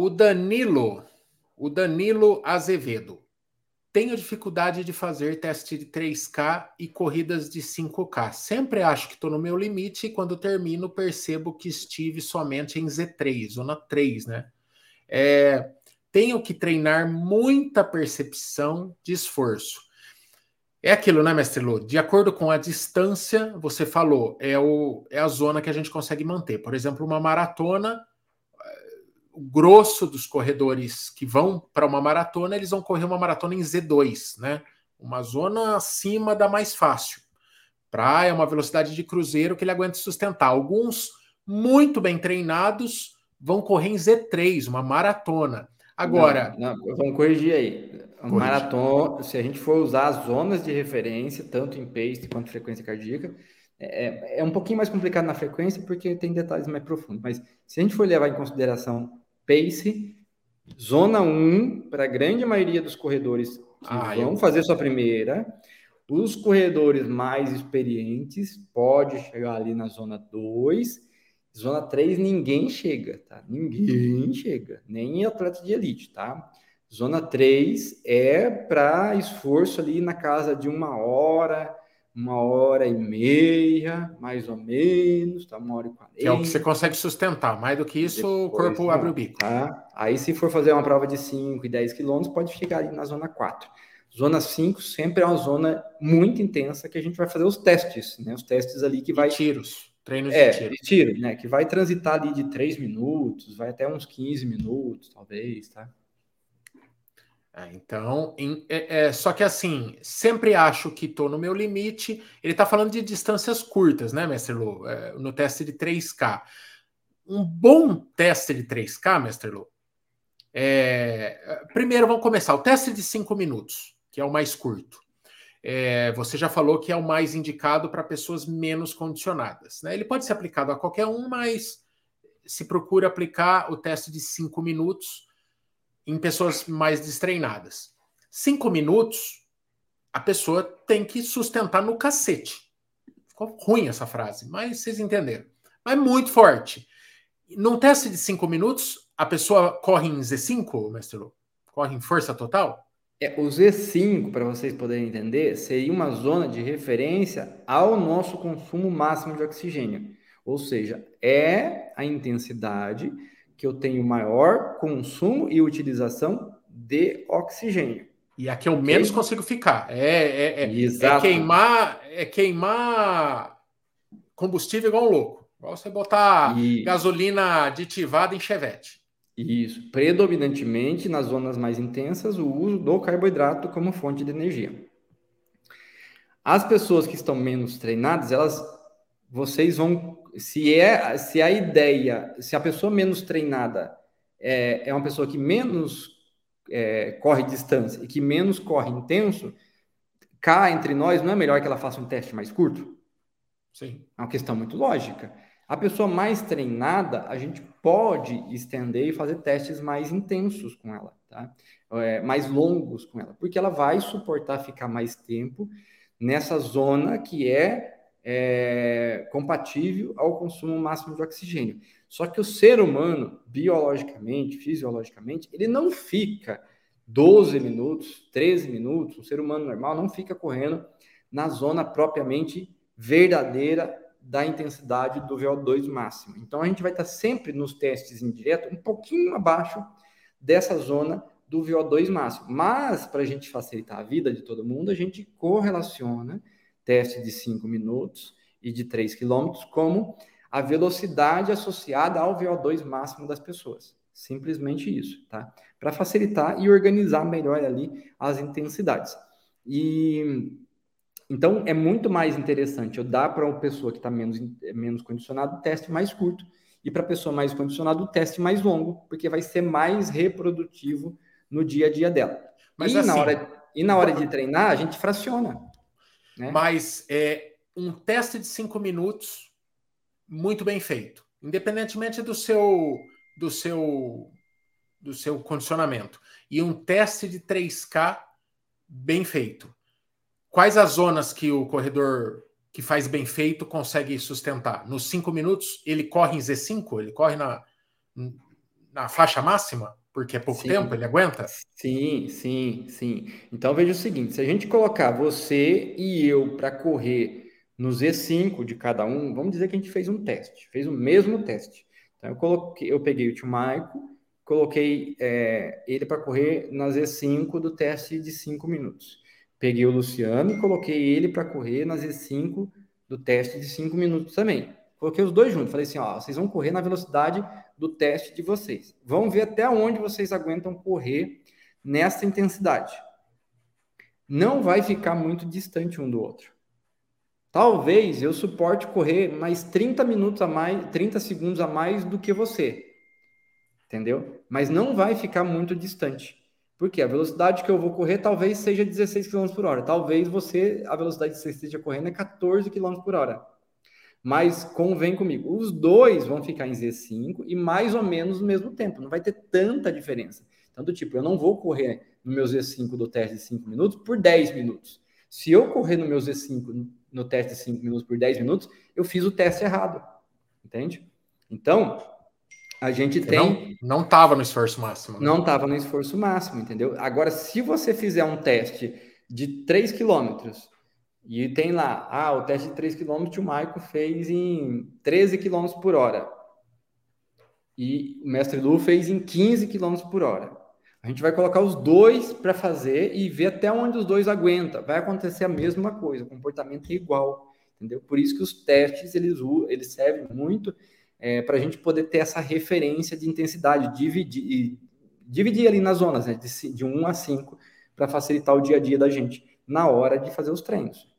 O Danilo, o Danilo Azevedo. Tenho dificuldade de fazer teste de 3K e corridas de 5K. Sempre acho que estou no meu limite e quando termino percebo que estive somente em Z3, zona 3, né? É, tenho que treinar muita percepção de esforço. É aquilo, né, mestre Lu? De acordo com a distância, você falou, é, o, é a zona que a gente consegue manter. Por exemplo, uma maratona, o grosso dos corredores que vão para uma maratona, eles vão correr uma maratona em Z2, né? Uma zona acima da mais fácil. Para é uma velocidade de cruzeiro que ele aguenta sustentar. Alguns muito bem treinados vão correr em Z3, uma maratona. Agora. Não, não, vamos corrigir aí. Maratona, se a gente for usar as zonas de referência, tanto em pace quanto frequência cardíaca, é, é um pouquinho mais complicado na frequência porque tem detalhes mais profundos. Mas se a gente for levar em consideração pace, zona 1, para a grande maioria dos corredores que ah, vão fazer sua primeira, os corredores mais experientes pode chegar ali na zona 2. Zona 3 ninguém chega, tá? Ninguém chega, nem atleta de elite, tá? Zona 3 é para esforço ali na casa de uma hora, uma hora e meia, mais ou menos, tá? Uma hora e quarenta. Que é o que você consegue sustentar. Mais do que isso, Depois, o corpo não, abre o bico. Tá? Aí, se for fazer uma prova de 5 e 10 quilômetros, pode chegar ali na zona 4. Zona 5 sempre é uma zona muito intensa que a gente vai fazer os testes, né? Os testes ali que vai. tiros. Treinos é, de tiro. tiro, né? Que vai transitar ali de 3 minutos, vai até uns 15 minutos, talvez, tá? É, então, em, é, é, só que assim, sempre acho que estou no meu limite. Ele está falando de distâncias curtas, né, Mestre Lu? É, no teste de 3K. Um bom teste de 3K, Mestre Lu. É, primeiro, vamos começar. O teste de 5 minutos, que é o mais curto. É, você já falou que é o mais indicado para pessoas menos condicionadas. Né? Ele pode ser aplicado a qualquer um, mas se procura aplicar o teste de 5 minutos em pessoas mais destreinadas. Cinco minutos, a pessoa tem que sustentar no cacete. Ficou ruim essa frase, mas vocês entenderam. Mas muito forte. Num teste de cinco minutos, a pessoa corre em Z5, mestre Lu? Corre em força total? É, o Z5, para vocês poderem entender, seria uma zona de referência ao nosso consumo máximo de oxigênio. Ou seja, é a intensidade que eu tenho maior consumo e utilização de oxigênio. E aqui eu menos consigo ficar. É, é, é, é, queimar, é queimar combustível igual um louco. Igual você botar e... gasolina aditivada em chevette. Isso. Predominantemente nas zonas mais intensas, o uso do carboidrato como fonte de energia. As pessoas que estão menos treinadas, elas vocês vão se é se a ideia, se a pessoa menos treinada é, é uma pessoa que menos é, corre distância e que menos corre intenso, cá entre nós, não é melhor que ela faça um teste mais curto? Sim. É uma questão muito lógica. A pessoa mais treinada, a gente pode estender e fazer testes mais intensos com ela, tá? É, mais longos com ela, porque ela vai suportar ficar mais tempo nessa zona que é é, compatível ao consumo máximo de oxigênio. Só que o ser humano, biologicamente, fisiologicamente, ele não fica 12 minutos, 13 minutos, um ser humano normal não fica correndo na zona propriamente verdadeira da intensidade do VO2 máximo. Então a gente vai estar sempre nos testes indiretos um pouquinho abaixo dessa zona do VO2 máximo. Mas para a gente facilitar a vida de todo mundo, a gente correlaciona teste de 5 minutos e de 3 quilômetros como a velocidade associada ao VO2 máximo das pessoas. Simplesmente isso, tá? Para facilitar e organizar melhor ali as intensidades. E então é muito mais interessante eu dar para uma pessoa que está menos, menos condicionada o teste mais curto e para a pessoa mais condicionada o teste mais longo, porque vai ser mais reprodutivo no dia a dia dela. Mas e, assim, na hora, e na hora de treinar, a gente fraciona. Né? Mas é um teste de cinco minutos muito bem feito, independentemente do seu do seu do seu condicionamento. E um teste de 3K bem feito. Quais as zonas que o corredor que faz bem feito consegue sustentar? Nos cinco minutos, ele corre em Z5? Ele corre na, na faixa máxima? Porque é pouco sim. tempo, ele aguenta? Sim, sim, sim. Então veja o seguinte: se a gente colocar você e eu para correr no Z5 de cada um, vamos dizer que a gente fez um teste, fez o mesmo teste. Então eu coloquei, eu peguei o tio Maico, coloquei é, ele para correr na Z5 do teste de 5 minutos. Peguei o Luciano e coloquei ele para correr na Z5 do teste de 5 minutos também. Coloquei os dois juntos. Falei assim: ó, vocês vão correr na velocidade do teste de vocês. Vão ver até onde vocês aguentam correr nessa intensidade. Não vai ficar muito distante um do outro. Talvez eu suporte correr mais 30 minutos a mais, 30 segundos a mais do que você. Entendeu? Mas não vai ficar muito distante. Porque a velocidade que eu vou correr talvez seja 16 km por hora. Talvez você, a velocidade que você esteja correndo é 14 km por hora. Mas convém comigo, os dois vão ficar em Z5 e mais ou menos no mesmo tempo. Não vai ter tanta diferença. Então, do tipo, eu não vou correr no meu Z5 do teste de 5 minutos por 10 minutos. Se eu correr no meu Z5 no teste de 5 minutos por 10 minutos, eu fiz o teste errado. Entende? Então, a gente tem. Não estava no esforço máximo. Né? Não estava no esforço máximo, entendeu? Agora, se você fizer um teste de 3 quilômetros e tem lá, ah, o teste de 3 quilômetros o Maico fez em 13 quilômetros por hora. E o mestre Lu fez em 15 quilômetros por hora. A gente vai colocar os dois para fazer e ver até onde os dois aguentam. Vai acontecer a mesma coisa, o comportamento é igual, entendeu? Por isso que os testes eles, eles servem muito é, para a gente poder ter essa referência de intensidade, dividir, dividir ali nas zonas, né, de, de 1 a 5, para facilitar o dia a dia da gente na hora de fazer os treinos.